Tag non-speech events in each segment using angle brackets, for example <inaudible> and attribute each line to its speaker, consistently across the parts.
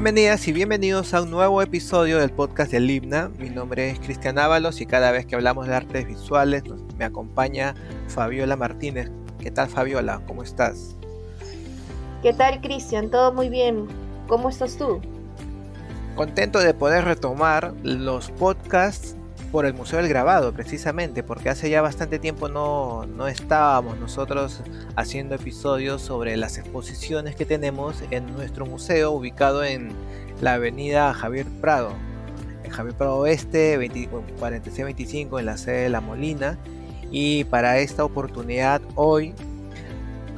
Speaker 1: Bienvenidas y bienvenidos a un nuevo episodio del podcast del Himna. Mi nombre es Cristian Ábalos y cada vez que hablamos de artes visuales me acompaña Fabiola Martínez. ¿Qué tal Fabiola? ¿Cómo estás?
Speaker 2: ¿Qué tal Cristian? Todo muy bien. ¿Cómo estás tú?
Speaker 1: Contento de poder retomar los podcasts por el Museo del Grabado, precisamente, porque hace ya bastante tiempo no, no, estábamos nosotros haciendo episodios sobre las exposiciones que tenemos en nuestro museo ubicado en la avenida Javier Prado, en Javier Prado Oeste, 4625 en la sede de La Molina. Y para esta oportunidad, hoy,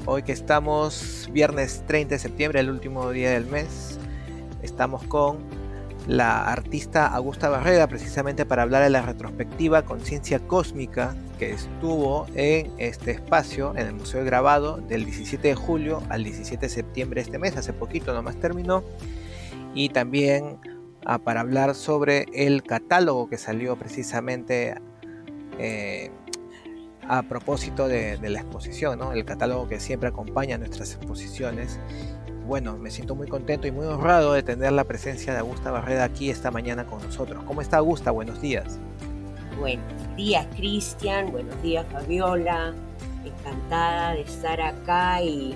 Speaker 1: hoy que estamos viernes 30 de septiembre, el último día del mes, estamos con la artista Augusta Barreda precisamente para hablar de la retrospectiva Conciencia Cósmica que estuvo en este espacio en el Museo de Grabado del 17 de julio al 17 de septiembre de este mes, hace poquito nomás terminó, y también ah, para hablar sobre el catálogo que salió precisamente eh, a propósito de, la exposición, el catálogo que siempre acompaña nuestras exposiciones bueno, me siento muy contento y muy honrado de tener la presencia de Augusta Barreda aquí esta mañana con nosotros. ¿Cómo está Augusta? Buenos días.
Speaker 3: Buenos días, Cristian. Buenos días, Fabiola. Encantada de estar acá y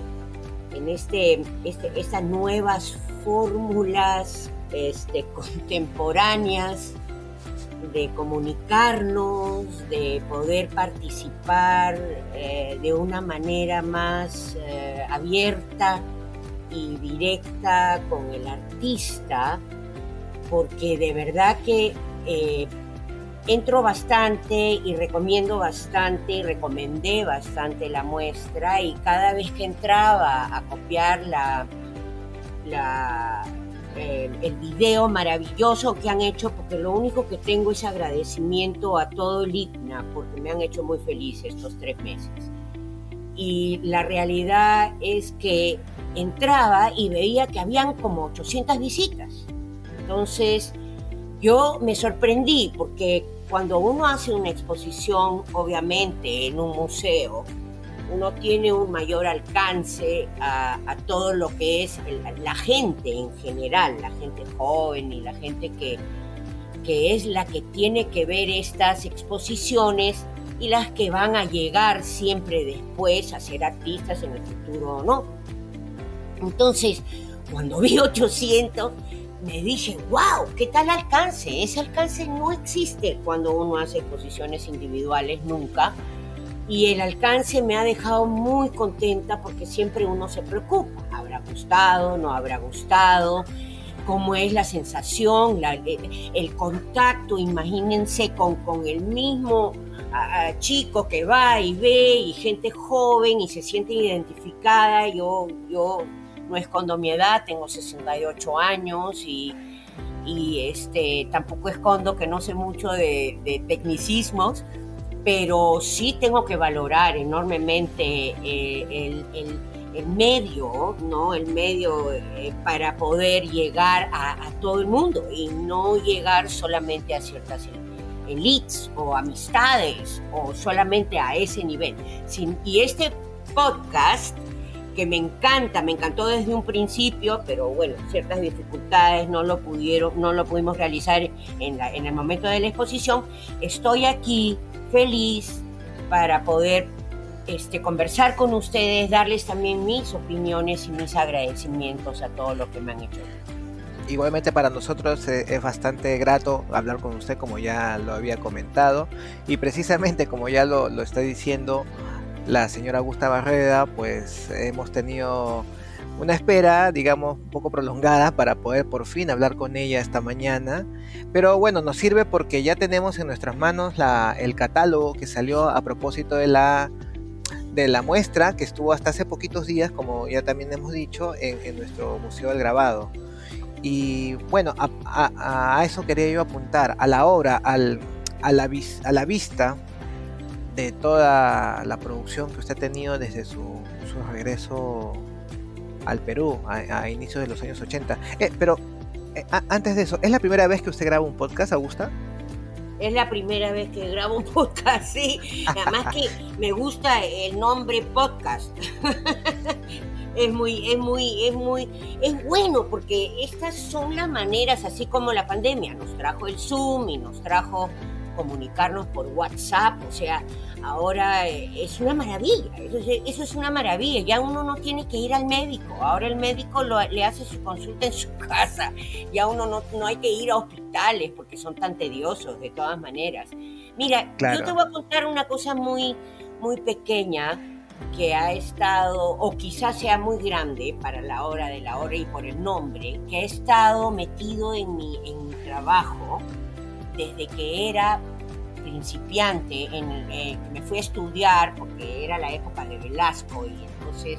Speaker 3: en este, este estas nuevas fórmulas este, <laughs> contemporáneas de comunicarnos, de poder participar eh, de una manera más eh, abierta directa con el artista, porque de verdad que eh, entro bastante y recomiendo bastante y recomendé bastante la muestra y cada vez que entraba a copiar la, eh, el video maravilloso que han hecho, porque lo único que tengo es agradecimiento a todo el IGNA, porque me han hecho muy feliz estos tres meses. Y la realidad es que entraba y veía que habían como 800 visitas. Entonces, yo me sorprendí porque cuando uno hace una exposición, obviamente en un museo, uno tiene un mayor alcance a, todo lo que es la gente en general, la gente joven y la gente que, que es la que tiene que ver estas exposiciones y las que van a llegar siempre después a ser artistas en el futuro o no. Entonces, cuando vi 800, me dije, wow, ¿qué tal alcance? Ese alcance no existe cuando uno hace exposiciones individuales nunca. Y el alcance me ha dejado muy contenta porque siempre uno se preocupa. ¿Habrá gustado? ¿No habrá gustado? ¿Cómo es la sensación? el, contacto, imagínense con, con el mismo chico que va y ve y gente joven y se siente identificada. Yo, yo no escondo mi edad, tengo 68 años y, este, tampoco escondo que no sé mucho de, tecnicismos, pero sí tengo que valorar enormemente eh, el, medio, ¿no? El medio eh, para poder llegar a, todo el mundo y no llegar solamente a ciertas elites o amistades o solamente a ese nivel. y este podcast que me encanta, me encantó desde un principio, pero bueno, ciertas dificultades no lo pudieron, no lo pudimos realizar en, en el momento de la exposición. Estoy aquí feliz para poder este, conversar con ustedes, darles también mis opiniones y mis agradecimientos a todos los que me han hecho.
Speaker 1: Igualmente para nosotros eh, es bastante grato hablar con usted como ya lo había comentado y precisamente como ya lo, lo está diciendo, la señora Augusta Barreda, pues hemos tenido una espera, digamos, un poco prolongada para poder por fin hablar con ella esta mañana. Pero bueno, nos sirve porque ya tenemos en nuestras manos la, el catálogo que salió a propósito de la, de la muestra que estuvo hasta hace poquitos días, como ya también hemos dicho, en, nuestro Museo del Grabado. Y bueno, a, eso quería yo apuntar, a la obra, al, a, la, a la vista de toda la producción que usted ha tenido desde su, regreso al Perú a, inicios de los años 80. Eh, pero eh, antes de eso, ¿es la primera vez que usted graba un podcast, Augusta?
Speaker 3: Es la primera vez que grabo un podcast, sí. Además que me gusta el nombre podcast. <laughs> es muy, es muy, es muy, es bueno porque estas son las maneras, así como la pandemia nos trajo el Zoom y nos trajo comunicarnos por WhatsApp, o sea, ahora eh, es una maravilla, eso es, una maravilla, ya uno no tiene que ir al médico, ahora el médico le hace su consulta en su <laughs> casa, ya uno no, no hay que ir a hospitales porque son tan tediosos de todas maneras. Mira, yo te voy a contar una cosa muy, muy pequeña que ha estado, o quizás sea muy grande para la hora de la hora y por el nombre, que ha estado metido en mi, en mi trabajo desde que era principiante, en, eh, me fui a estudiar porque era la época de Velasco y entonces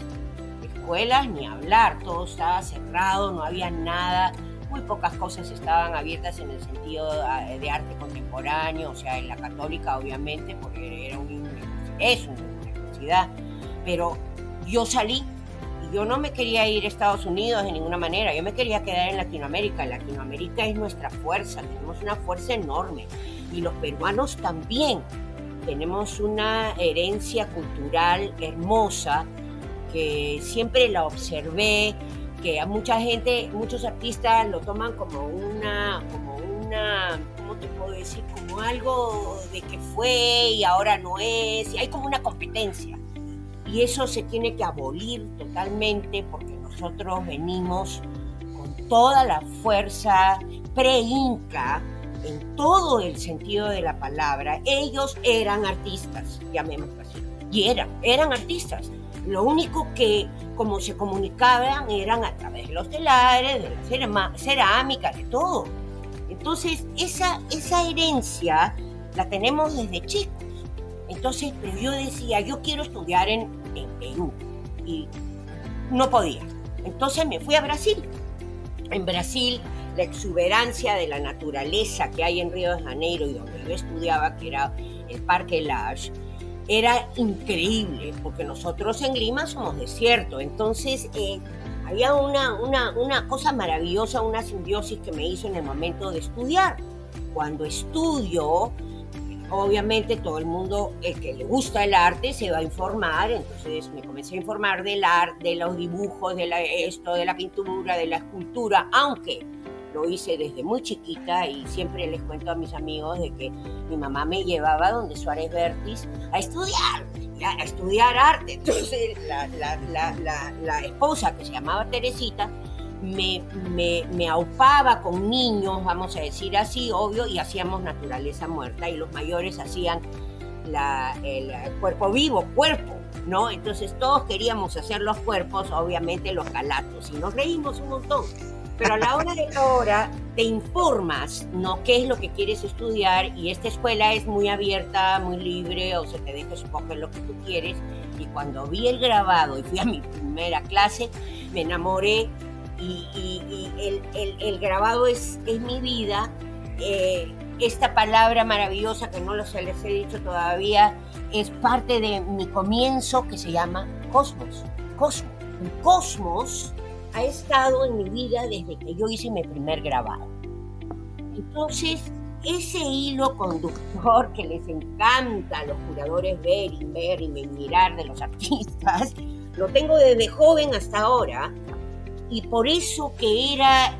Speaker 3: escuelas ni hablar, todo estaba cerrado, no había nada, muy pocas cosas estaban abiertas en el sentido ah, de arte contemporáneo, o sea, en la católica obviamente, porque era un, es una universidad, pero yo salí yo no me quería ir a Estados Unidos de ninguna manera, yo me quería quedar en Latinoamérica. Latinoamérica es nuestra fuerza, tenemos una fuerza enorme y los peruanos también. Tenemos una herencia cultural hermosa que siempre la observé, que a mucha gente, muchos artistas lo toman como una, como una, ¿cómo te puedo decir? Como algo de que fue y ahora no es, y hay como una competencia. Y eso se tiene que abolir totalmente porque nosotros venimos con toda la fuerza pre-inca en todo el sentido de la palabra. Ellos eran artistas, llamémoslo así. Y eran, eran artistas. Lo único que, como se comunicaban, eran a través de los telares, de la cerámica, de todo. Entonces, esa, esa herencia la tenemos desde chicos. Entonces, yo decía, yo quiero estudiar en, Perú y no podía. Entonces me fui a Brasil. En Brasil, la exuberancia de la naturaleza que hay en Río de Janeiro y donde yo estudiaba, que era el Parque Lage, era increíble, porque nosotros en Lima somos desierto. Entonces, eh, había una, una, una cosa maravillosa, una simbiosis que me hizo en el momento de estudiar. Cuando estudio, obviamente todo el mundo, el que le gusta el arte, se va a informar, entonces me comencé a informar del arte, de los dibujos, de la, esto, de la pintura, de la escultura, aunque lo hice desde muy chiquita y siempre les cuento a mis amigos de que mi mamá me llevaba donde Suárez Vértiz a estudiar, a estudiar arte. <laughs> Entonces la, la esposa que se llamaba Teresita, me, me, me, aupaba con niños, vamos a decir así, obvio, y hacíamos naturaleza muerta, y los mayores hacían el cuerpo vivo, cuerpo, ¿no? Entonces todos queríamos hacer los cuerpos, obviamente los calatos, y nos reímos un montón. Pero a la hora de la hora te informas, ¿no? ¿Qué es lo que quieres estudiar? Y esta escuela es muy abierta, muy libre, o se te deja escoger lo que tú quieres. Y cuando vi el grabado y fui a mi primera clase, me enamoré y, el, grabado es, es mi vida. Eh, esta palabra maravillosa que no lo se les he dicho todavía es parte de mi comienzo que se llama Cosmos. Cosmos. El cosmos ha estado en mi vida desde que yo hice mi primer grabado. Entonces, ese hilo conductor que les encanta a los curadores ver y ver y mirar de los artistas, lo tengo desde joven hasta ahora y por eso que era,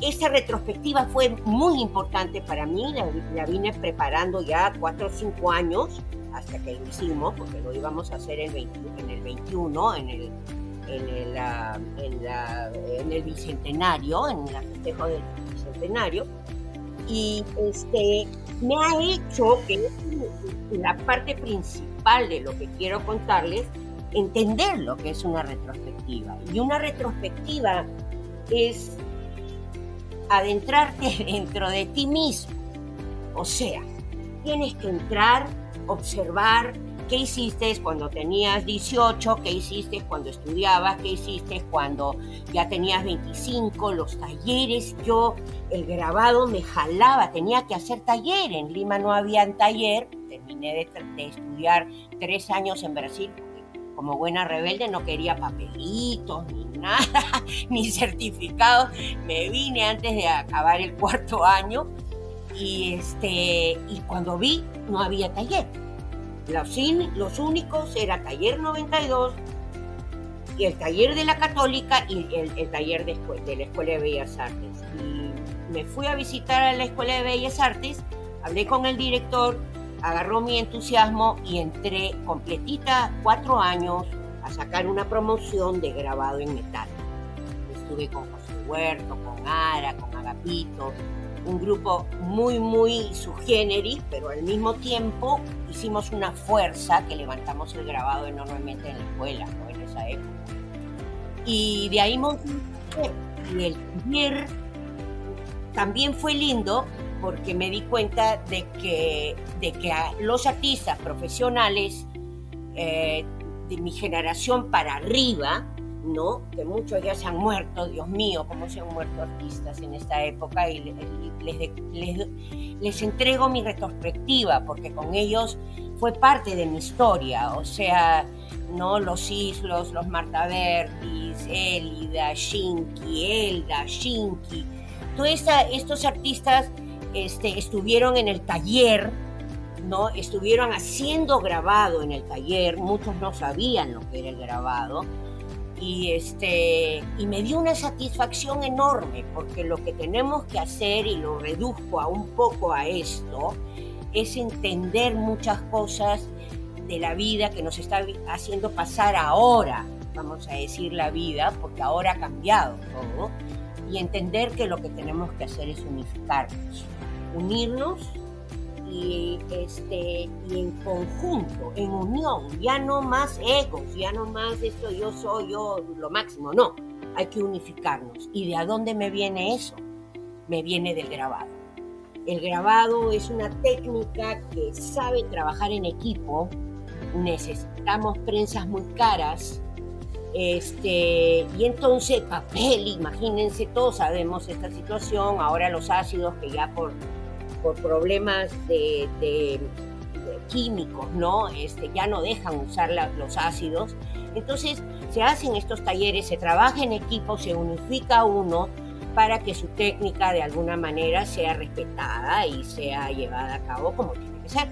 Speaker 3: esa retrospectiva fue muy importante para mí, la, vine preparando ya cuatro o cinco años hasta que lo hicimos, porque lo íbamos a hacer en el 21, en el, en el, ah, en, el bicentenario, en el festejo del bicentenario, y este, me ha hecho que la parte principal de lo que quiero contarles entender lo que es una retrospectiva. Y una retrospectiva es adentrarte <laughs> dentro de ti mismo. O sea, tienes que entrar, observar qué hiciste cuando tenías 18, qué hiciste cuando estudiabas, qué hiciste cuando ya tenías 25, los talleres. Yo, el grabado me jalaba, tenía que hacer taller. En Lima no había taller, terminé de, de estudiar tres años en Brasil como buena rebelde no quería papelitos ni nada, <laughs> ni certificados. Me vine antes de acabar el cuarto año Y, este, y cuando vi, no había taller. Los, los únicos era Taller 92 y el taller de la Católica y el, taller de, de la Escuela de Bellas Artes. Y me fui a visitar a la Escuela de Bellas Artes, hablé con el director, agarró mi entusiasmo y entré completita cuatro años a sacar una promoción de grabado en metal. Estuve con José Huerto, con Ara, con Agapito, un grupo muy, muy subgéneris, pero al mismo tiempo hicimos una fuerza que levantamos el grabado enormemente en la escuela, en esa época. Y de ahí y el taller también fue lindo porque me di cuenta de que, de que los artistas profesionales eh, de mi generación para arriba, ¿no? Que muchos ya se han muerto, Dios mío, cómo se han muerto artistas en esta época y les, les, les, entrego mi retrospectiva porque con ellos fue parte de mi historia, o sea, ¿no? Los Islos, los Marta Vertis, Elida, Shinki, Elda, Shinki, todos estos artistas este, estuvieron en el taller, ¿no? Estuvieron haciendo grabado en el taller, muchos no sabían lo que era el grabado, y, este, y me dio una satisfacción enorme, porque lo que tenemos que hacer, y lo reduzco a un poco a esto, es entender muchas cosas de la vida que nos está haciendo pasar ahora, vamos a decir la vida, porque ahora ha cambiado todo, y entender que lo que tenemos que hacer es unificarnos, unirnos y, este, y en conjunto, en unión, ya no más egos, ya no más esto yo soy yo lo máximo, no, hay que unificarnos. ¿Y de a dónde me viene eso? Me viene del grabado. El grabado es una técnica que sabe trabajar en equipo, necesitamos prensas muy caras, este, y entonces papel, imagínense, todos sabemos esta situación, ahora los ácidos que ya por por problemas de, químicos, ¿no? Este, ya no dejan usar los ácidos. Entonces se hacen estos talleres, se trabaja en equipo, se unifica uno para que su técnica de alguna manera sea respetada y sea llevada a cabo como tiene que ser.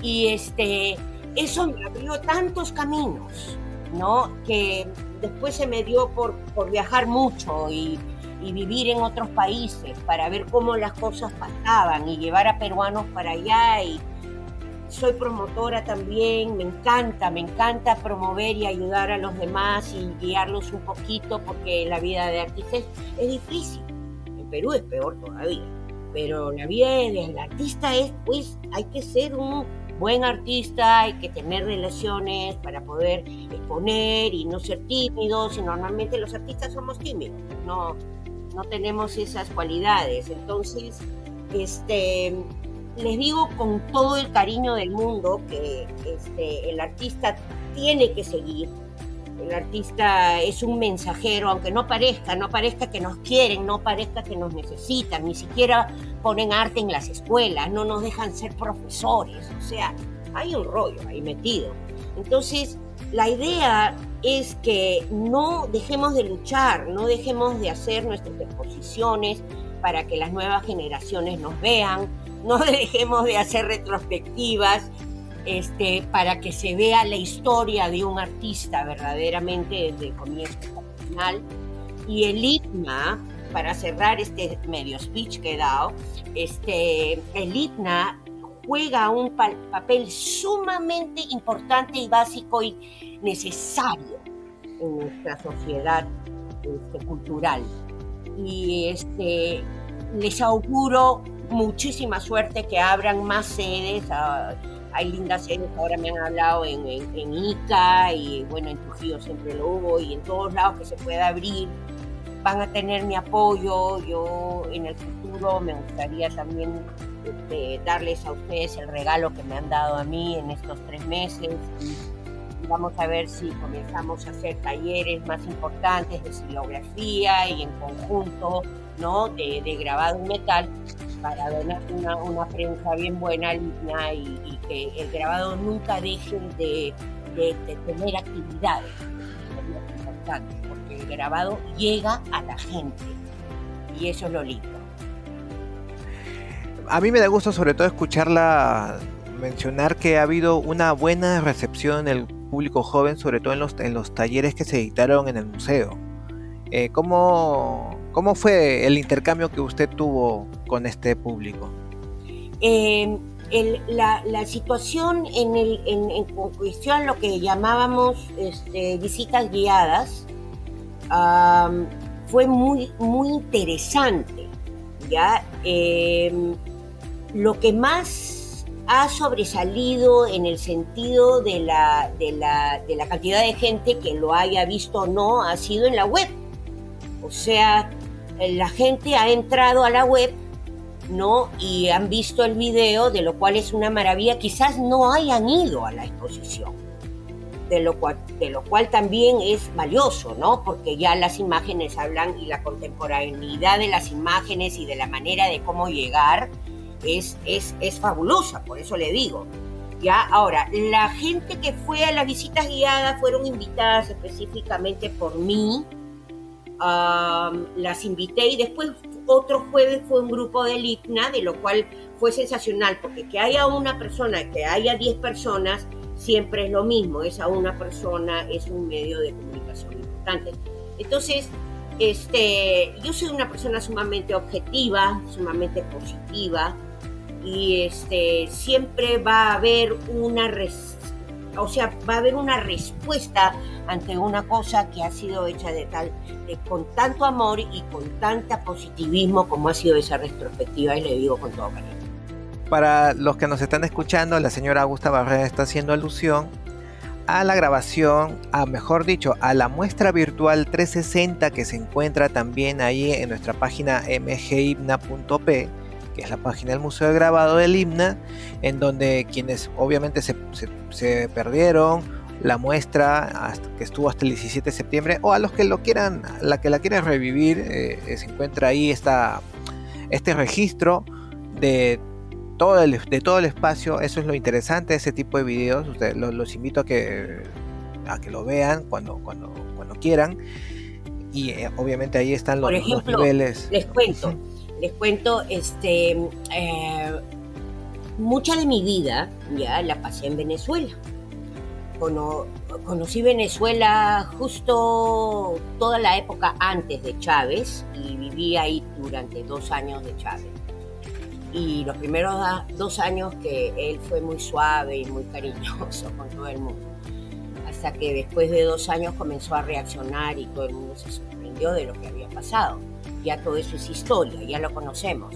Speaker 3: Y este, eso me abrió tantos caminos, ¿no? Que después se me dio por, por viajar mucho y y vivir en otros países para ver cómo las cosas pasaban y llevar a peruanos para allá y soy promotora también, me encanta, me encanta promover y ayudar a los demás y guiarlos un poquito porque la vida de artistas es difícil. En Perú es peor todavía, pero la vida del artista es, pues, hay que ser un buen artista, hay que tener relaciones para poder exponer y no ser tímidos y normalmente los artistas somos tímidos, no, no tenemos esas cualidades. Entonces, este, les digo con todo el cariño del mundo que este, el artista tiene que seguir. El artista es un mensajero, aunque no parezca, no parezca que nos quieren, no parezca que nos necesitan, ni siquiera ponen arte en las escuelas, no nos dejan ser profesores, o sea, hay un rollo ahí metido. Entonces, la idea es que no dejemos de luchar, no dejemos de hacer nuestras exposiciones para que las nuevas generaciones nos vean, <laughs> no dejemos de hacer retrospectivas este, para que se vea la historia de un artista verdaderamente desde el comienzo hasta el final. Y el ITNA, para cerrar este medio speech que he dado, este, el ITNA juega un papel sumamente importante y básico y necesario en nuestra sociedad este, cultural. Y este, les auguro muchísima suerte que abran más sedes. Ah, hay lindas sedes, ahora me han hablado en, en, Ica y bueno, en Trujillo siempre lo hubo y en todos lados que se pueda abrir. Van a tener mi apoyo. Yo en el me gustaría también este, darles a ustedes el regalo que me han dado a mí en estos tres meses. Vamos a ver si comenzamos a hacer talleres más importantes de silografía y en conjunto ¿no? de, grabado en metal para donar una, una prensa bien buena, línea y, que el grabado nunca deje de, tener actividades. Es porque el grabado llega a la gente y eso es lo lindo.
Speaker 1: A mí me da gusto sobre todo escucharla mencionar que ha habido una buena recepción en el público joven, sobre todo en los, en los talleres que se editaron en el museo. Eh, ¿cómo, ¿Cómo fue el intercambio que usted tuvo con este público?
Speaker 3: La, la, situación en, el, en, en, cuestión, lo que llamábamos este, visitas guiadas, fue muy, muy interesante. ¿ya? Em, lo que más ha sobresalido en el sentido de la, de, la, de la cantidad de gente que lo haya visto o no ha sido en la web. O sea, la gente ha entrado a la web ¿no? Y han visto el video, de lo cual es una maravilla. Quizás no hayan ido a la exposición, de lo cual, de lo cual también es valioso, ¿no? Porque ya las imágenes hablan y la contemporaneidad de las imágenes y de la manera de cómo llegar es, es, es fabulosa, por eso le digo. Ya, ahora, la gente que fue a las visitas guiadas fueron invitadas específicamente por mí, las invité y después otro jueves fue un grupo del IPNA, de lo cual fue sensacional, porque que haya una persona, que haya 10 personas, siempre es lo mismo, es a una persona, es un medio de comunicación importante. Entonces, este, yo soy una persona sumamente objetiva, sumamente positiva, y este, siempre va a haber una o sea, va a haber una respuesta ante una cosa que ha sido hecha de tal, con tanto amor y con tanta positivismo como ha sido esa retrospectiva, y le digo con todo cariño.
Speaker 1: Para los que nos están escuchando, la señora Augusta Barrera está haciendo alusión a la grabación, a mejor dicho, a la muestra virtual 360 que se encuentra también ahí en nuestra página mgibna.p que es la página del Museo de Grabado del Himna, en donde quienes obviamente se, perdieron la muestra que estuvo hasta el 17 de septiembre, o a los que lo quieran, la que la quieran revivir, eh, eh, se encuentra ahí esta, este registro de todo, el, de todo el espacio. Eso es lo interesante de ese tipo de videos. Ustedes, los, invito a que, a que lo vean cuando, cuando, cuando quieran. Y eh, obviamente ahí están los,
Speaker 3: los
Speaker 1: niveles.
Speaker 3: Les cuento les cuento, este, eh, mucha de mi vida ya la pasé en Venezuela. conocí Venezuela justo toda la época antes de Chávez y viví ahí durante dos años de Chávez. Y los primeros dos años que él fue muy suave y muy cariñoso con todo el mundo. Hasta que después de dos años comenzó a reaccionar y todo el mundo se sorprendió de lo que había pasado ya todo eso es historia, ya lo conocemos.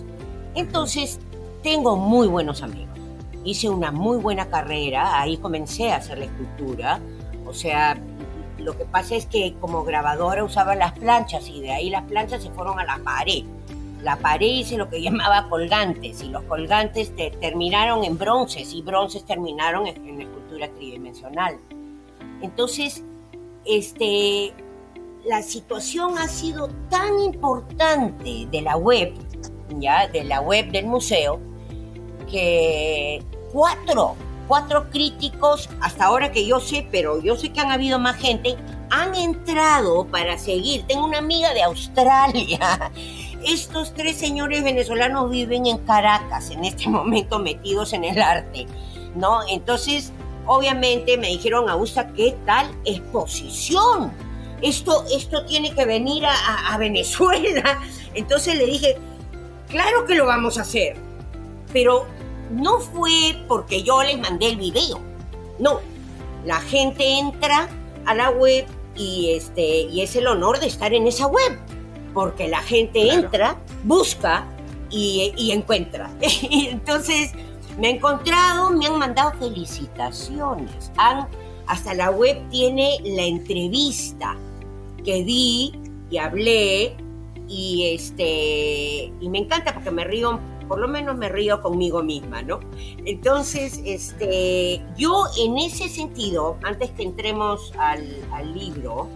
Speaker 3: Entonces, tengo muy buenos amigos. Hice una muy buena carrera, ahí comencé a hacer la escultura. O sea, lo que pasa es que como grabadora usaba las planchas y de ahí las planchas se fueron a la pared. La pared hice lo que <laughs> llamaba colgantes y los colgantes terminaron en bronces y bronces terminaron en, en escultura tridimensional. Entonces, este, la situación ha sido tan importante de la web, ya, de la web del museo, que cuatro, cuatro críticos, hasta ahora que yo sé, pero yo sé que han habido más gente, han entrado para seguir. Tengo una amiga de Australia. Estos tres señores venezolanos viven en Caracas en este <laughs> momento metidos en el arte, ¿no? Entonces, obviamente me dijeron, Augusta, ¿qué tal exposición? esto, esto tiene que venir a, Venezuela. <laughs> Entonces le dije, claro que lo vamos a hacer, pero no fue porque yo les mandé el video, no, la gente entra a la web y, este, y es el honor de estar en esa web, porque la gente entra, busca y, y encuentra. <laughs> Entonces, me han encontrado, me han mandado felicitaciones. Han, hasta la web tiene la entrevista que di y hablé y este y me encanta porque me río por lo menos me río conmigo misma, ¿no? Entonces, este, yo en ese sentido, antes que entremos al, libro,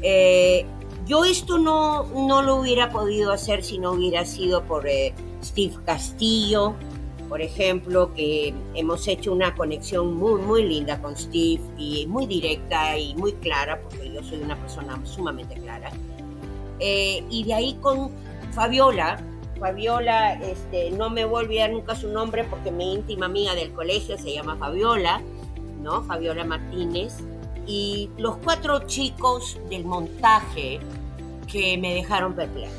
Speaker 3: eh, yo esto no, no lo hubiera podido hacer si no hubiera sido por eh, Steve Castillo, por ejemplo, que hemos hecho una conexión muy, muy linda con Steve y muy directa y muy clara, porque yo soy una persona sumamente clara. Eh, y de ahí con Fabiola, Fabiola, este, no me voy a olvidar nunca su nombre porque mi íntima amiga del colegio se llama Fabiola, ¿no? Fabiola Martínez. Y los cuatro chicos del montaje que me dejaron perpleja.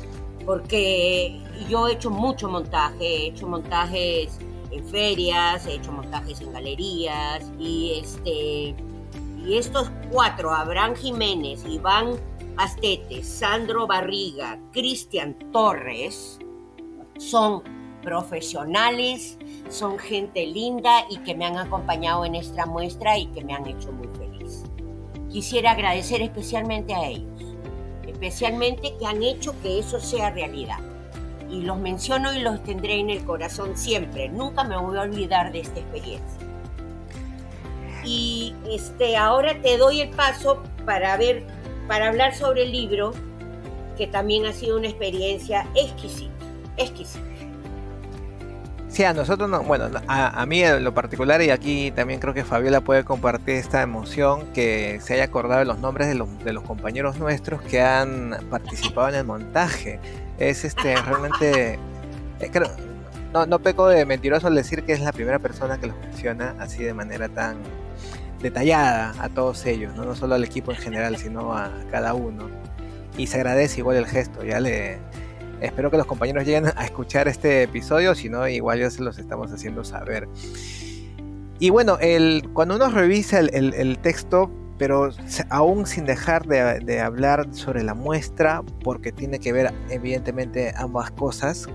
Speaker 3: Porque yo he hecho mucho montaje, he hecho montajes en ferias, he hecho montajes en galerías y este y estos cuatro, Abraham Jiménez, Iván Astete, Sandro Barriga, Cristian Torres, son profesionales, son gente linda y que me han acompañado en esta muestra y que me han hecho muy feliz. Quisiera agradecer especialmente a ellos, especialmente que han hecho que eso sea realidad. Y los menciono y los tendré en el corazón siempre. Nunca me voy a olvidar de esta experiencia. Y este, ahora te doy el paso para ver, para hablar sobre el libro, que también ha sido una experiencia exquisita, exquisita.
Speaker 1: Sí, a nosotros no, bueno, a, mí en lo particular y aquí también creo que Fabiola puede compartir esta emoción que se haya acordado de los nombres de los, de los compañeros nuestros que han participado en el montaje. Es este realmente, eh, creo, no, no peco de mentiroso al decir que es la primera persona que los menciona así de manera tan detallada a todos ellos, ¿no? no solo al equipo en general, sino a cada uno. Y se agradece igual el gesto, ya le, Espero que los compañeros lleguen a escuchar este episodio, si no, igual ya se los estamos haciendo saber. Y bueno, cuando uno revisa el, texto, pero aún sin dejar de, de, hablar sobre la muestra, porque tiene que ver evidentemente ambas cosas,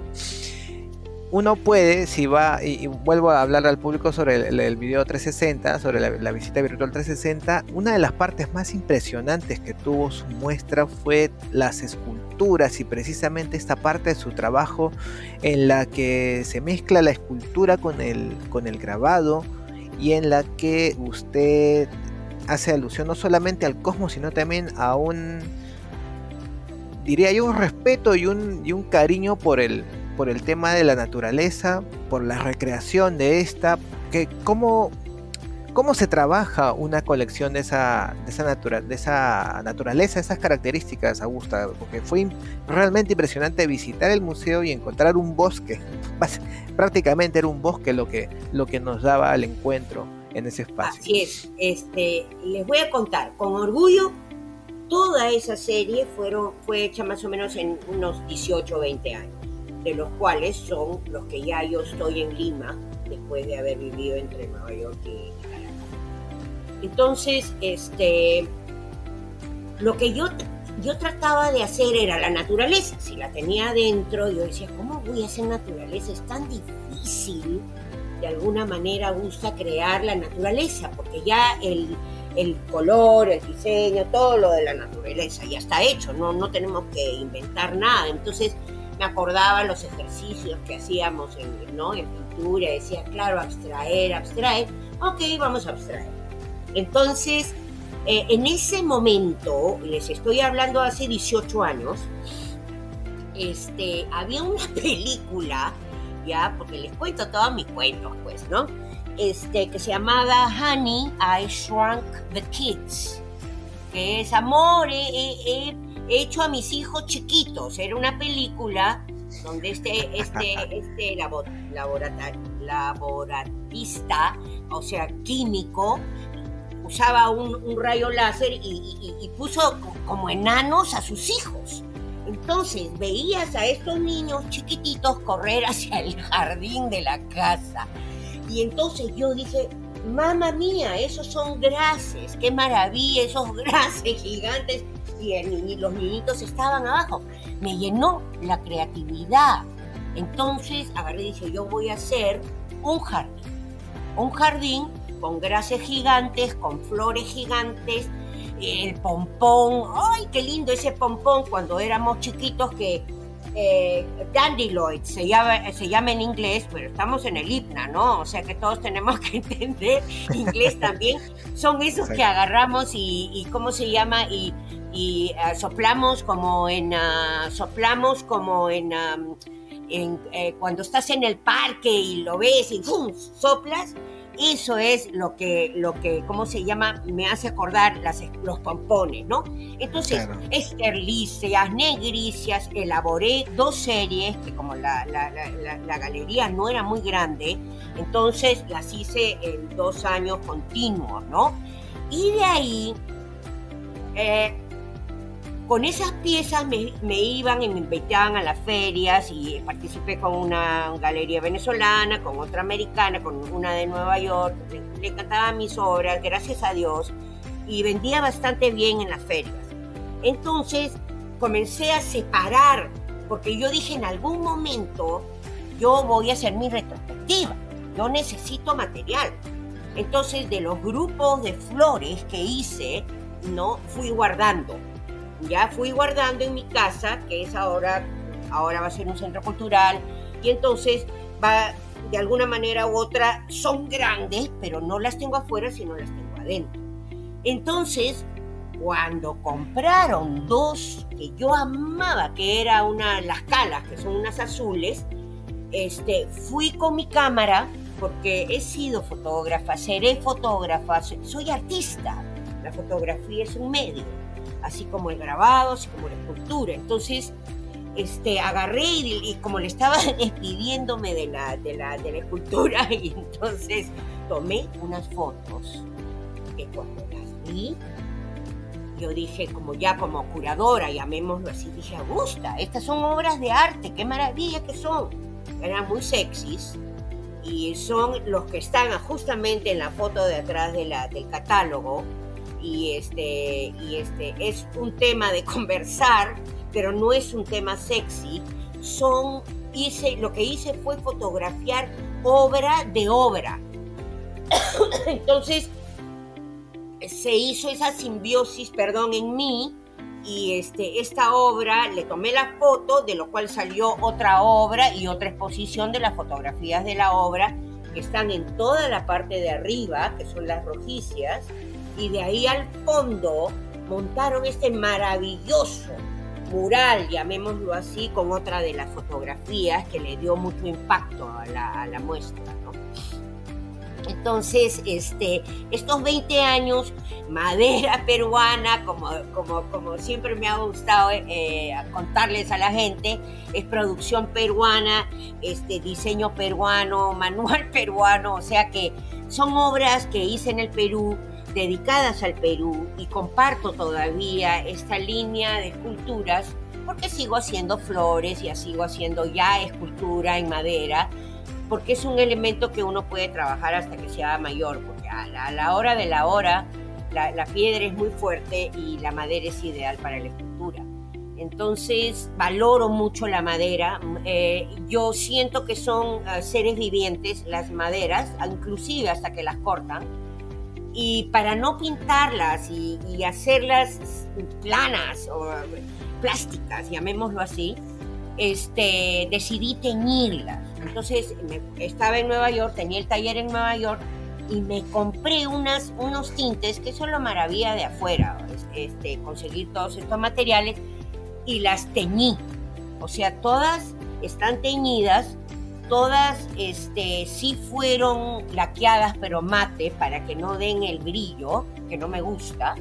Speaker 1: uno puede, si va, y, vuelvo a hablar al público sobre el, video 360, sobre la, visita virtual 360, una de las partes más impresionantes que tuvo su muestra fue las esculturas y precisamente esta parte de su trabajo en la que se mezcla la escultura con el, con el grabado y en la que usted hace alusión no solamente al cosmos, sino también a un, diría yo, un respeto y un, y un cariño por el por el tema de la naturaleza, por la recreación de esta, que cómo, cómo se trabaja una colección de esa, de esa, natura, de esa naturaleza, esas características, Augusta, porque fue realmente impresionante visitar el museo y encontrar un bosque, prácticamente era un bosque lo que, lo que nos daba al encuentro en ese espacio.
Speaker 3: Así es, este, les voy a contar, con orgullo, toda esa serie fueron, fue hecha más o menos en unos 18 o 20 años de los cuales son los que ya yo estoy en Lima, después de haber vivido entre Nueva York y Caracas. Entonces, este, lo que yo, yo trataba de hacer era la naturaleza. Si la tenía adentro, yo decía, ¿cómo voy a hacer naturaleza? Es tan difícil, de alguna manera, gusta crear la naturaleza, porque ya el, el color, el diseño, todo lo de la naturaleza ya está hecho, no, no tenemos que inventar nada. Entonces, me acordaba los ejercicios que hacíamos en, ¿no? en pintura, decía, claro, abstraer, abstraer, ok, vamos a abstraer. Entonces, eh, en ese momento, les estoy hablando hace 18 años, este, había una <laughs> película, ya, porque les cuento todos mis cuentos, pues, ¿no? Este, que se llamaba Honey, I Shrunk the Kids, que es amor, he hecho a mis hijos chiquitos. Era una película donde este, este, <laughs> este laboratista, o sea, químico, usaba un, rayo láser y, puso como enanos a sus hijos. Entonces veías a estos niños chiquititos correr hacia el jardín de la casa. Y entonces yo dije, mamá mía, esos son grases, qué maravilla, esos <laughs> grases gigantes y, los niñitos estaban abajo. Me llenó la creatividad. Entonces agarré y dije, yo voy a hacer un jardín. Un jardín con grasas gigantes, con flores gigantes, el pompón. ¡Ay, qué lindo ese pompón! Cuando éramos chiquitos que eh, Dandyloid se llama, se llama en inglés, pero estamos en el hipna, ¿no? O sea que todos tenemos que <laughs> entender inglés también. Son esos que agarramos y, y ¿cómo se llama? Y y eh, soplamos como en uh, soplamos como en, en eh, cuando estás en el parque y lo ves y ¡fum! soplas eso es lo que, lo que, ¿cómo se llama? Me hace acordar las, los pompones, ¿no? Entonces, claro. esterlíceas, negricias, elaboré dos series que como la, la, la, galería no era muy grande, entonces las hice en dos años continuos, ¿no? Y de ahí, eh, con esas piezas me, iban y me invitaban a las ferias y participé con una galería venezolana, con otra americana, con una de Nueva York. Le, encantaban mis obras, gracias a Dios, y vendía bastante bien en las ferias. Entonces comencé a separar, porque yo dije en algún momento yo voy a hacer mi retrospectiva, yo necesito material. Entonces de los grupos de flores que hice, no fui guardando ya fui guardando en mi casa, que es ahora, ahora va a ser un centro cultural, y entonces va, de alguna manera u otra, son grandes, pero no las tengo afuera, sino las tengo adentro. Entonces, cuando compraron dos que yo amaba, que era una, las calas, que son unas azules, este, fui con mi cámara, porque he sido fotógrafa, seré fotógrafa, soy artista. La fotografía es un medio así como el grabado, así como la escultura. Entonces, este, agarré y, como le estaba <laughs> despidiéndome de la, de, la, de la escultura, <laughs> y entonces tomé unas fotos que cuando las vi, yo dije, como ya como curadora, llamémoslo así, dije, Augusta, estas son obras de arte, qué maravilla que son. Eran muy sexys y son los que están justamente en la foto de atrás del catálogo y este, y este es un tema de conversar, pero no es un tema sexy. Son, hice, lo que hice fue fotografiar obra de obra. <coughs> Entonces, se hizo esa simbiosis, perdón, en mí, y este, esta obra le tomé la foto, de lo cual salió otra obra y otra exposición de las fotografías de la obra, que están en toda la parte de arriba, que son las rojicias, y de ahí al fondo montaron este maravilloso mural, llamémoslo así, con otra de las fotografías que le dio mucho impacto a la, muestra. Entonces, este, estos 20 años, madera <laughs> peruana, como, como, como siempre me ha gustado eh, contarles a la gente, es producción peruana, este, diseño peruano, <laughs> manual peruano, o sea que son obras que hice en el Perú, dedicadas al Perú y comparto todavía esta línea de esculturas porque sigo haciendo flores y sigo haciendo ya escultura en madera, porque es un elemento que uno puede trabajar hasta que sea mayor, porque a la, hora de la hora la, piedra es muy fuerte y la madera es ideal para la escultura. Entonces valoro mucho la madera. Eh, yo siento que son eh, seres vivientes las maderas, inclusive hasta que las cortan y para no pintarlas y, hacerlas planas o plásticas, llamémoslo así, este, decidí teñirlas. Entonces estaba en Nueva York, tenía el taller en Nueva York y me compré unas, unos tintes que son la maravilla de afuera, este, conseguir todos estos materiales y las teñí. O sea, todas están teñidas Todas este, sí fueron laqueadas, pero mate, para que no den el brillo, que no me gusta.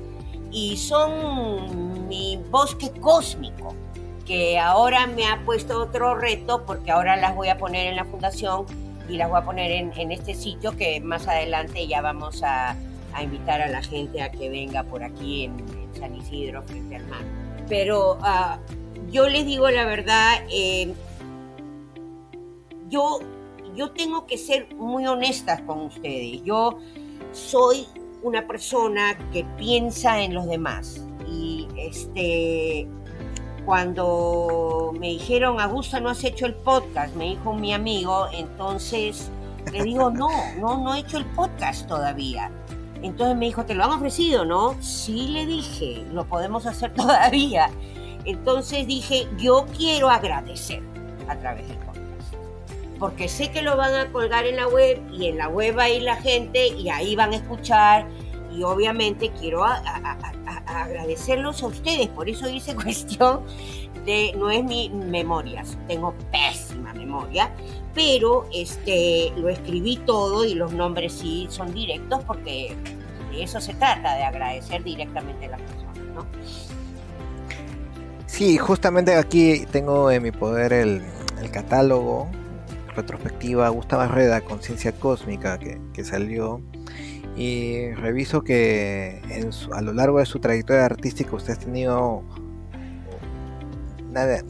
Speaker 3: Y son mi bosque cósmico, que ahora me ha puesto otro reto, porque ahora las voy a poner en la fundación y las voy a poner en, este sitio, que más adelante ya vamos a, invitar a la gente a que venga por aquí en, San Isidro, frente al mar. Pero ah, yo les digo la verdad, eh, yo, yo tengo que ser muy honesta con ustedes. Yo soy una persona que piensa en los demás. Y este, cuando me dijeron, Augusta, no has hecho el podcast, me dijo mi amigo, entonces le digo, no, no, no he hecho el podcast todavía. Entonces me dijo, ¿te lo han ofrecido, no? Sí, le dije, lo podemos hacer <laughs> todavía. Entonces dije, yo quiero agradecer a través del porque sé que lo van a colgar en la web y en la web va a ir la gente y ahí van a escuchar y obviamente quiero agradecerlos a ustedes, por eso hice <laughs> cuestión de, no es mi memoria, tengo pésima memoria, pero este, lo escribí todo y los nombres sí son directos porque de eso se trata, de agradecer directamente a las personas, ¿no?
Speaker 1: Sí, justamente aquí tengo en mi poder el, catálogo retrospectiva Gustavo Reda, Conciencia Cósmica, que, que, salió. Y reviso que a lo largo de su trayectoria artística usted ha tenido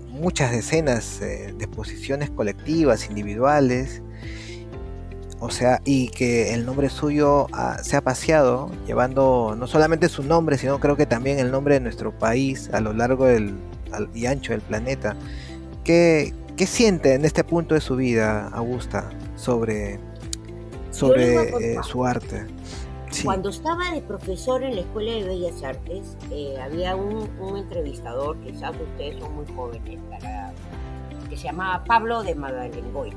Speaker 1: muchas decenas eh, de exposiciones colectivas, individuales, o sea, y que el nombre suyo se ha paseado, llevando no solamente su nombre, sino creo que también el nombre de nuestro país a lo largo del, y ancho del planeta. ¿Qué, ¿Qué, siente en este punto de su vida, Augusta, sobre, sobre eh, su arte?
Speaker 3: Cuando estaba de profesor en la Escuela de Bellas Artes, eh, había un, entrevistador, quizás ustedes son muy jóvenes, que se llamaba Pablo de Madalengoy.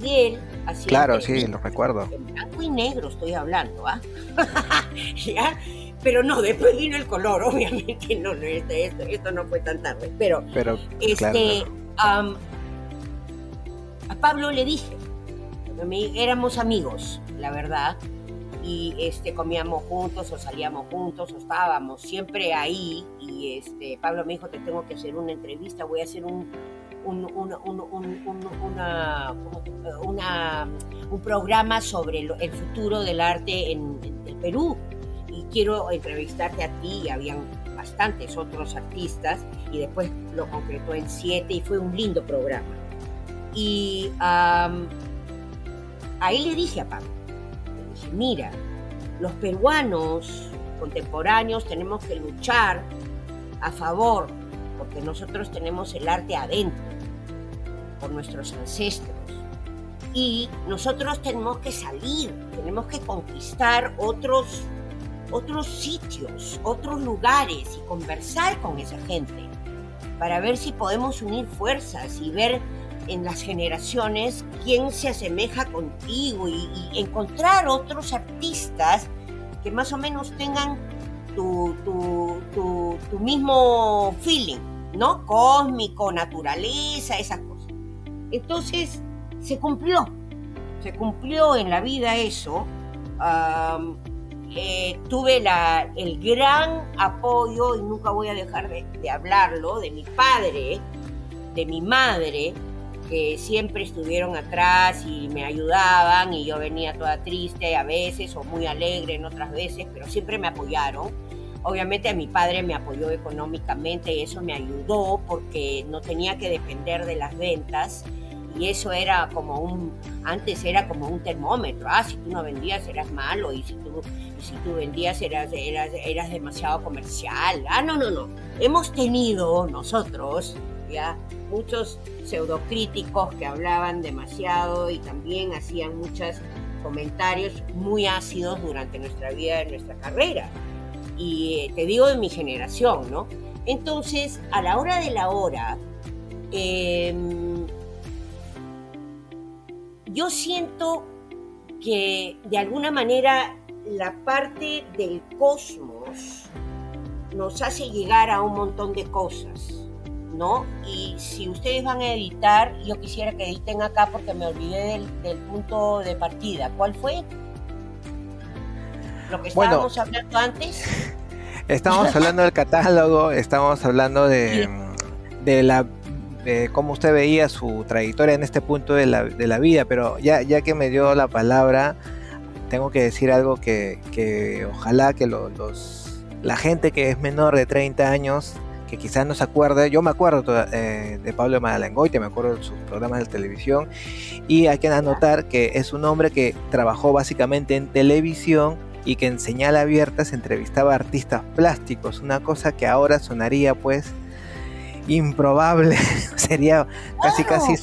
Speaker 3: Y él hacía.
Speaker 1: Claro, sí, lo recuerdo.
Speaker 3: En blanco y negro estoy hablando, ¿ah? <laughs> Pero no, después vino el color, <laughs> obviamente. No, no esto, esto, no fue tan tarde. Pero,
Speaker 1: Pero
Speaker 3: este, a Pablo le dije, éramos amigos, la verdad y este, comíamos juntos o salíamos juntos o estábamos siempre ahí y este, Pablo me dijo te tengo que hacer una entrevista, voy a hacer un, programa sobre el futuro del arte en, el Perú y quiero entrevistarte a ti habían bastantes otros artistas y después lo concretó en siete y fue un lindo programa. Y ahí le dije a Pablo, mira, los peruanos contemporáneos tenemos que luchar a favor, porque nosotros tenemos el arte adentro, por nuestros ancestros. Y nosotros tenemos que salir, tenemos que conquistar otros, otros sitios, otros lugares y conversar con esa gente para ver si podemos unir fuerzas y ver en las generaciones quién se asemeja contigo y, encontrar otros artistas que más o menos tengan tu, tu, mismo feeling, ¿no? Cósmico, naturaleza, esas cosas. Entonces, se cumplió, se cumplió en la vida eso. Eh, tuve la, el gran apoyo, y nunca voy a dejar de, de hablarlo, de mi padre, de mi madre, que siempre estuvieron atrás y me ayudaban y yo venía toda triste a veces o muy alegre en otras veces, pero siempre me apoyaron. Obviamente a mi padre me apoyó económicamente y eso me ayudó porque no tenía que depender de las ventas y eso era como un, antes era como un termómetro, ah, si tú no vendías eras malo y si tú, si tú vendías eras, eras, eras demasiado comercial, ah, no, no, no, hemos tenido nosotros ya muchos pseudocríticos que hablaban demasiado y también hacían muchos comentarios muy ácidos durante nuestra vida, en nuestra carrera. Y eh, te digo de mi generación, ¿no? Entonces, a la hora de la hora, em, yo siento que de alguna manera la parte del cosmos nos hace llegar a un montón de cosas ¿no? Y si ustedes van a editar, yo quisiera que editen acá porque me olvidé del, punto de partida. ¿Cuál fue? Lo que estábamos hablando antes. <laughs>
Speaker 1: Estamos hablando del catálogo, estamos hablando de, de la de cómo usted veía su trayectoria en este punto de la, vida, pero ya, ya que me dio la palabra, tengo que decir algo que, que ojalá que los, la gente que es menor de 30 años quizás no se acuerde, yo me acuerdo eh, de Pablo Madalengoite, me acuerdo de sus programas de televisión, y hay que anotar que es un hombre que trabajó básicamente en televisión y que en señal abierta se entrevistaba a artistas plásticos, una cosa que ahora sonaría pues improbable, <laughs> sería casi casi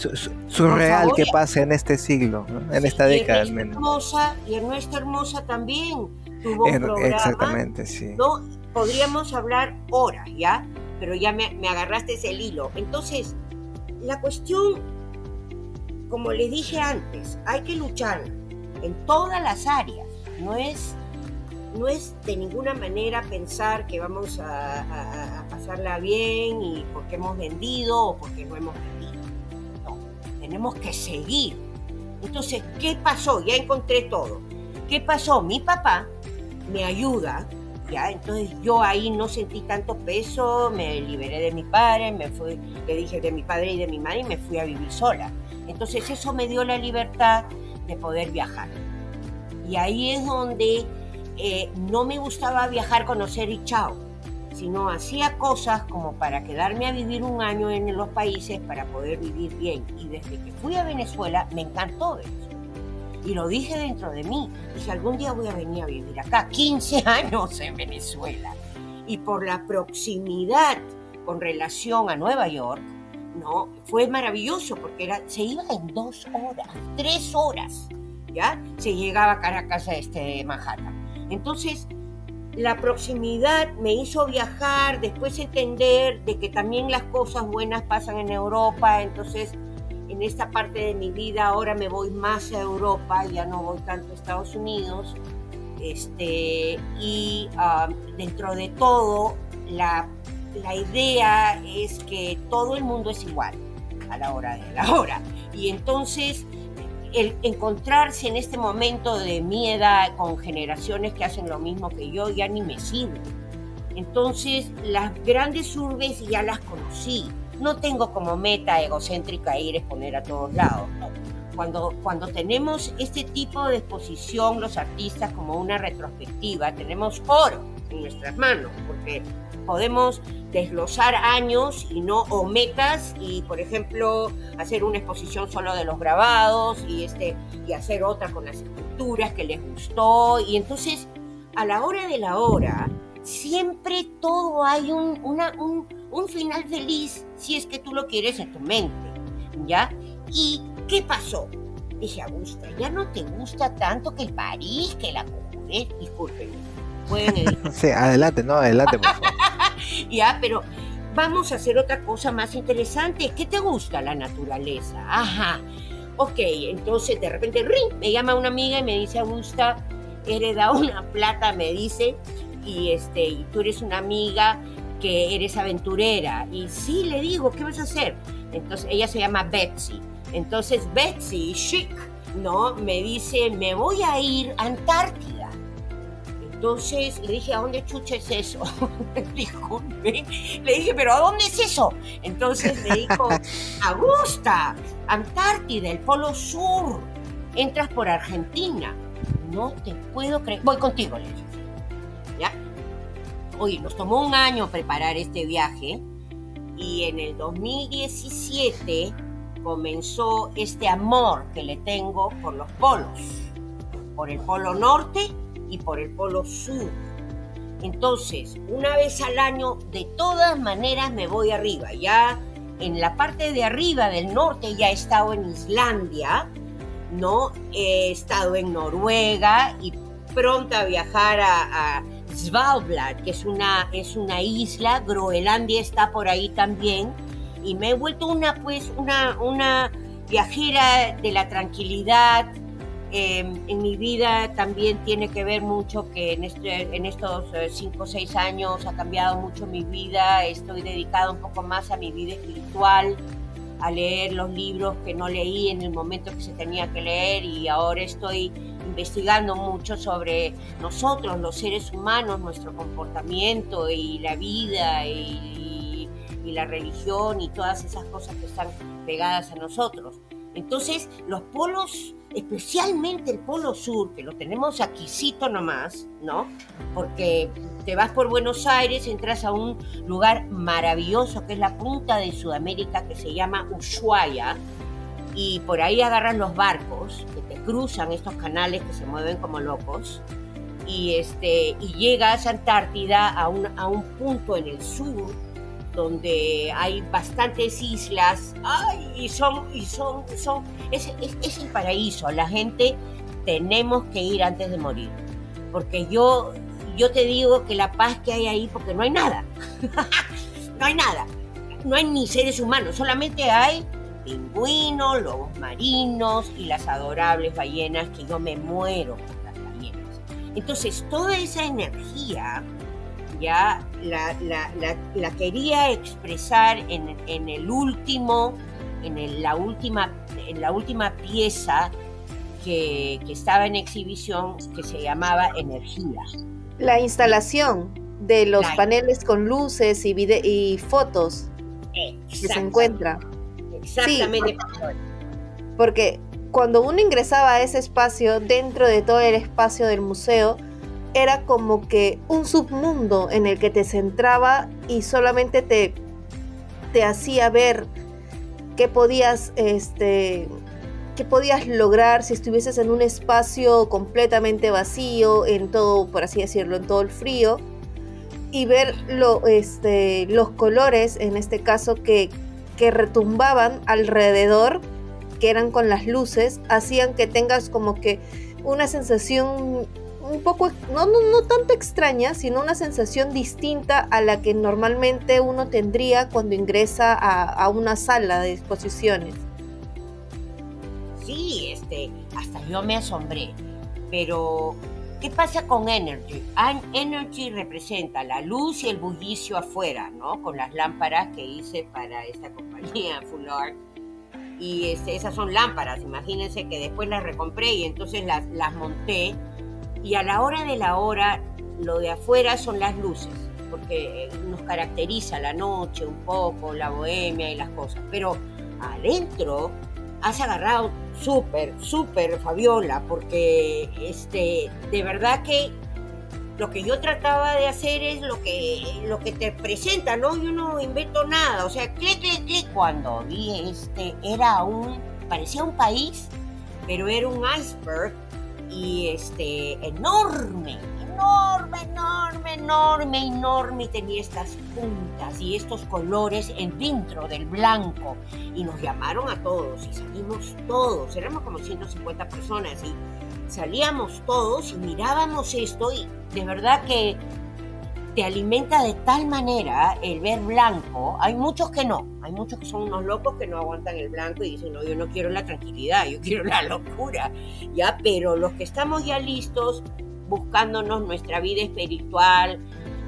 Speaker 1: surreal que pase en este siglo, en esta década al menos.
Speaker 3: Hermosa, y Ernesto Hermosa también tuvo un programa.
Speaker 1: Exactamente, sí.
Speaker 3: ¿no? Podríamos hablar horas, ¿ya? pero ya me, agarraste ese hilo. Entonces, la cuestión, como les dije antes, hay que luchar en todas las áreas. No es no es de ninguna manera pensar que vamos a, pasarla bien y porque hemos vendido o porque no hemos vendido. No, tenemos que seguir. Entonces, ¿qué pasó? Ya encontré todo. ¿Qué pasó? Mi papá me ayuda, ¿ya? Entonces yo ahí no sentí tanto peso, me liberé de mi padre, me fui, le dije de mi padre y de mi madre y me fui a vivir sola. Entonces eso me dio la libertad de poder viajar. Y ahí es donde eh, no me gustaba viajar, conocer y chao, sino hacía cosas como para quedarme a vivir un año en los países para poder vivir bien. Y desde que fui a Venezuela me encantó eso. Y lo dije dentro de mí. Dije, algún día voy a venir a vivir acá. 15 <laughs> años en Venezuela. Y por la proximidad con relación a Nueva York, ¿no? Fue maravilloso porque era, se iba en dos horas, tres horas, ¿ya? Se llegaba a Caracas a este Manhattan. Entonces, la proximidad me hizo viajar, después entender de que también las cosas buenas pasan en Europa, entonces en esta parte de mi vida ahora me voy más a Europa, ya no voy tanto a Estados Unidos, este, y ah, dentro de todo la, la idea es que todo el mundo es igual a la hora de la hora, y entonces el encontrarse en este momento de mi con generaciones que hacen lo mismo que yo ya ni me sirve. Entonces, las grandes urbes ya las conocí. No tengo como meta egocéntrica ir a exponer a todos lados. Cuando, cuando tenemos este tipo de exposición, los artistas, como una retrospectiva, tenemos oro en nuestras manos, porque podemos desglosar años y no o metas y por ejemplo hacer una exposición solo de los grabados y este y hacer otra con las esculturas que les gustó. Y entonces a la hora de la hora siempre todo hay un, una, un, un final feliz si es que tú lo quieres en tu mente ya y qué pasó dije Augusta ya no te gusta tanto que el París que la disculpen
Speaker 1: pueden sí, adelante, no, adelante, por favor. <laughs>
Speaker 3: ya, pero vamos a hacer otra cosa más interesante. ¿Qué te gusta la naturaleza? Ajá. Ok, entonces de repente ring, me llama una amiga y me dice, Augusta, hereda una plata, me dice, y, este, y tú eres una amiga que eres aventurera. Y sí, le digo, ¿qué vas a hacer? Entonces ella se llama Betsy. Entonces Betsy, chic, ¿no? Me dice, me voy a ir a Antártida. Entonces le dije, ¿a dónde chucha es eso? <laughs> Disculpe. Le dije, ¿pero a dónde es eso? Entonces le dijo, <laughs> Augusta, Antártida, el Polo Sur. Entras por Argentina. No te puedo creer. Voy contigo, le dije. ¿Ya? Oye, nos tomó un año preparar este viaje y en el 2017 comenzó este amor que le tengo por los polos. Por el Polo Norte y por el Polo Sur. Entonces, una vez al año, de todas maneras me voy arriba. Ya en la parte de arriba del norte ya he estado en Islandia, ¿no? He estado en Noruega y pronto a viajar a, Svalbard, que es una, es una isla, Groenlandia está por ahí también, y me he vuelto una, pues, una, una viajera de la tranquilidad, Em, en mi vida también tiene que ver mucho que en, este, en estos eh, cinco o seis años ha cambiado mucho mi vida, estoy dedicada un poco más a mi vida espiritual, a leer los libros que no leí en el momento que se tenía que leer y ahora estoy investigando mucho sobre nosotros, los seres humanos, nuestro comportamiento y la vida y, y la religión y todas esas cosas que están pegadas a nosotros. Entonces, los polos especialmente el Polo Sur, que lo tenemos aquícito nomás, ¿no? Porque te vas por Buenos Aires, entras a un lugar maravilloso que es la punta de Sudamérica que se llama Ushuaia, y por ahí agarran los barcos que te cruzan estos canales que se mueven como locos, y, este, y llegas a Antártida a un, a un punto en el sur donde hay bastantes islas, y son, y son, son, es, es, el paraíso, la gente tenemos que ir antes de morir, porque yo, yo te digo que la paz que hay ahí, porque no hay nada, <laughs> no hay nada, no hay ni seres humanos, solamente hay pingüinos, lobos marinos y las adorables ballenas que yo me muero por las ballenas. Entonces, toda esa energía ya la, la, quería expresar en, en, el último, en la, última, en la última pieza que, que, estaba en exhibición que se llamaba Energía.
Speaker 2: La instalación de los paneles con luces y, y fotos que se encuentra.
Speaker 3: Exactamente.
Speaker 2: porque cuando uno ingresaba a ese espacio, dentro de todo el espacio del museo, era como que un submundo en el que te centraba y solamente te, te hacía ver qué podías, este, qué podías lograr si estuvieses en un espacio completamente vacío, en todo, por así decirlo, en todo el frío, y ver este, los colores, en este caso, que, que retumbaban alrededor, que eran con las luces, hacían que tengas como que una sensación un poco, no, no, no tanto extraña, sino una sensación distinta a la que normalmente uno tendría cuando ingresa a, una sala de exposiciones.
Speaker 3: Sí, este, hasta yo me asombré. Pero, ¿qué pasa con Energy? Energy representa la luz y el bullicio afuera, ¿no? Con las lámparas que hice para esta compañía Full Art. Y este, esas son lámparas, imagínense que después las recompré y entonces las, las monté y a la hora de la hora, lo de afuera son las luces, porque nos caracteriza la noche un poco, la bohemia y las cosas. Pero adentro has agarrado súper, súper Fabiola, porque este, de verdad que lo que yo trataba de hacer es lo que, lo que te presenta, ¿no? Yo no invento nada, o sea, clic, clic, clic. Cuando vi este, era un, parecía un país, pero era un iceberg y este enorme, enorme, enorme, enorme, enorme, tenía estas puntas y estos colores en dentro del blanco. Y nos llamaron a todos y salimos todos, éramos como 150 personas y salíamos todos y mirábamos esto y de verdad que te alimenta de tal manera el ver blanco. Hay muchos que no, hay muchos que son unos locos que no aguantan el blanco y dicen, no, yo no quiero la tranquilidad, yo quiero la locura, ¿ya? Pero los que estamos ya listos, buscándonos nuestra vida espiritual,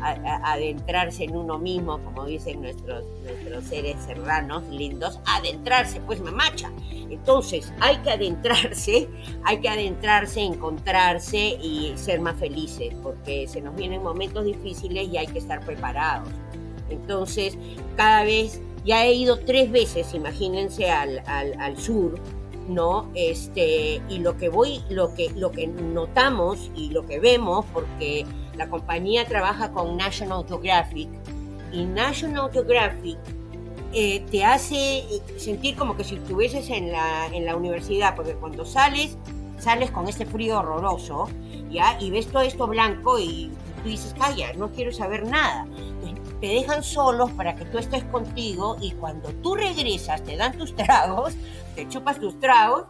Speaker 3: adentrarse en uno mismo, como dicen nuestros, nuestros seres serranos lindos, adentrarse, pues mamacha. Entonces hay que adentrarse, hay que adentrarse, encontrarse y ser más felices, porque se nos vienen momentos difíciles y hay que estar preparados. Entonces, cada vez, ya he ido tres veces, imagínense, al, al, al sur, ¿no? Este, y lo que voy, lo que, lo que notamos y lo que vemos, porque la compañía trabaja con National Geographic y National Geographic eh, te hace sentir como que si estuvieses en la, en la universidad, porque cuando sales, sales con este frío horroroso. Y ves todo esto blanco y tú dices, calla, no quiero saber nada. te dejan solos para que tú estés contigo y cuando tú regresas te dan tus <laughs> tragos, te chupas tus tragos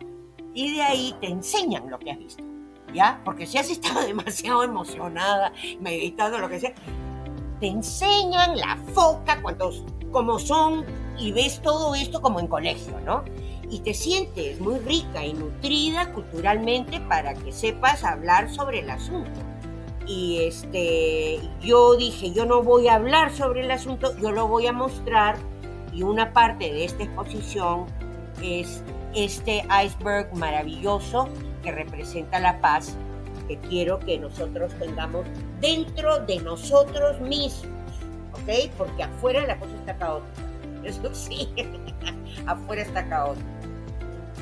Speaker 3: y de ahí te enseñan lo que has visto. ¿Ya? Porque si has estado <laughs> demasiado emocionada, meditando, lo que sea, te enseñan la foca, cuántos, cómo son, y ves todo esto como en colegio, ¿no? Y te sientes muy rica y nutrida culturalmente para que sepas hablar sobre el asunto. Y este, yo dije, yo no voy a hablar sobre el asunto, yo lo voy a mostrar. Y una parte de esta exposición es este iceberg maravilloso que representa la paz que quiero que nosotros tengamos dentro de nosotros mismos, ¿ok? Porque afuera la cosa está caótica, <laughs> eso sí, <laughs> afuera está caótica.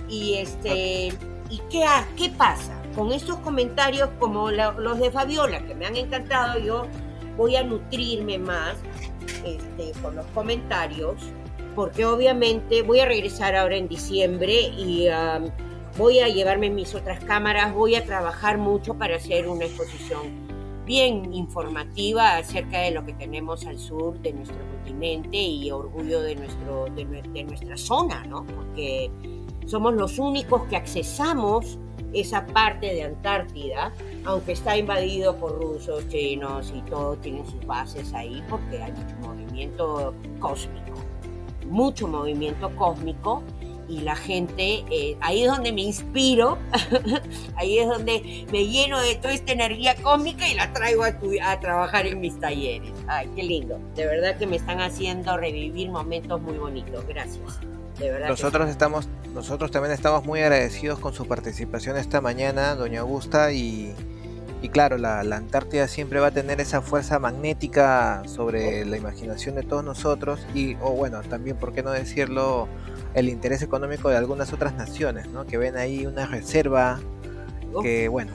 Speaker 3: Y este, ¿y qué, qué pasa? Con estos comentarios como los de Fabiola, que me han encantado, yo voy a nutrirme más este, con los comentarios, porque obviamente voy a regresar ahora en diciembre y voy a llevarme mis otras cámaras, voy a trabajar mucho para hacer una exposición bien informativa acerca de lo que tenemos al sur de nuestro continente y orgullo de, nuestro, de, nuestra zona, ¿no? Porque somos los únicos que accesamos esa parte de Antártida, aunque está invadido por rusos, chinos y todo, tienen sus bases ahí porque hay mucho movimiento cósmico, mucho movimiento cósmico y la gente, eh, ahí es donde me inspiro, <laughs> ahí es donde me lleno de toda esta energía cómica y la traigo a, a, trabajar en mis talleres. Ay, qué lindo. De verdad que me están haciendo revivir momentos muy bonitos. Gracias. De verdad
Speaker 1: nosotros estamos, nosotros también estamos muy agradecidos con su participación esta mañana, doña Augusta, y y claro, la, Antártida siempre va a tener esa fuerza magnética sobre la imaginación de todos nosotros y, o bueno, también, ¿por qué no decirlo? El interés económico de algunas otras naciones, ¿no? Que ven ahí una reserva que, bueno,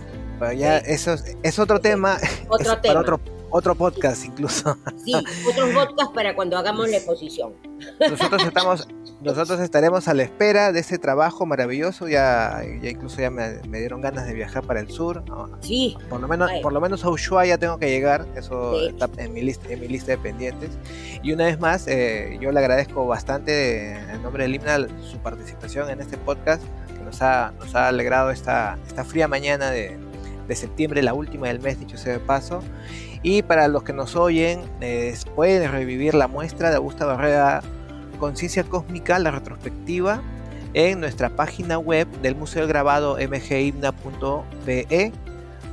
Speaker 1: ya eso es, otro <laughs> tema,
Speaker 3: otro tema.
Speaker 1: para otro, otro podcast incluso. <laughs>
Speaker 3: Sí, otros podcasts para cuando hagamos la exposición.
Speaker 1: Nosotros estamos, <laughs> nosotros estaremos a la espera de ese trabajo maravilloso. Ya, ya incluso ya me, dieron ganas de viajar para el sur.
Speaker 3: Sí.
Speaker 1: Por lo menos, por lo menos a Ushuaia tengo que llegar. Eso está en mi lista, en mi lista de pendientes. Y una vez más, eh, yo le agradezco bastante en nombre del himnal su participación en este podcast que nos ha, nos ha alegrado esta, esta fría mañana de, de septiembre, la última del mes, dicho sea de paso. Y para los que nos oyen, pueden revivir la muestra de Augusta Barrera Conciencia Cósmica, la retrospectiva, en nuestra página web del Museo del Grabado mgimna.pe.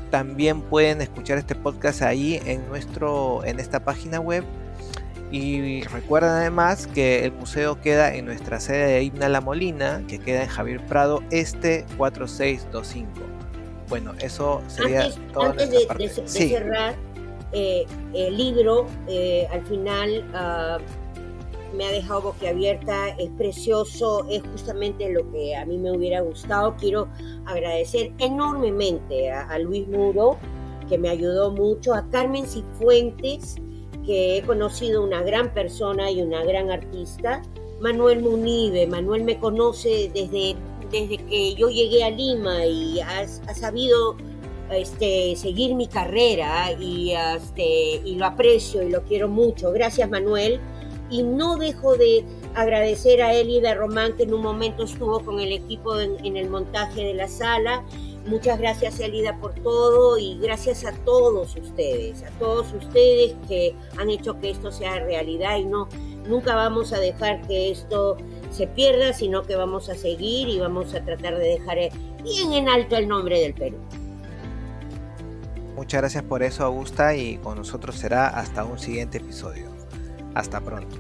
Speaker 1: También pueden escuchar este podcast ahí en, nuestro, en esta página web. Y recuerden además que el museo queda en nuestra sede de Himna La Molina, que queda en Javier Prado Este 4625. Bueno, eso sería todo.
Speaker 3: Antes de, cerrar, eh, el libro eh, al final ah, me ha dejado boquiabierta, es precioso, es justamente lo que a mí me hubiera gustado. Quiero agradecer enormemente a, Luis Muro, que me ayudó mucho, a Carmen Cifuentes, que he conocido una gran persona y una gran artista, Manuel Munive, Manuel me conoce desde, desde que yo llegué a Lima y ha, ha sabido este, seguir mi carrera y, este, y lo aprecio y lo quiero mucho. Gracias Manuel. Y no dejo de agradecer a Elida Román que en un momento estuvo con el equipo en, el montaje de la sala. Muchas gracias Elida por todo y gracias a todos ustedes, a todos ustedes que han hecho que esto sea realidad y no, nunca vamos a dejar que esto se pierda, sino que vamos a seguir y vamos a tratar de dejar bien en alto el nombre del Perú.
Speaker 1: Muchas gracias por eso, Augusta, y con nosotros será hasta un siguiente episodio. Hasta pronto.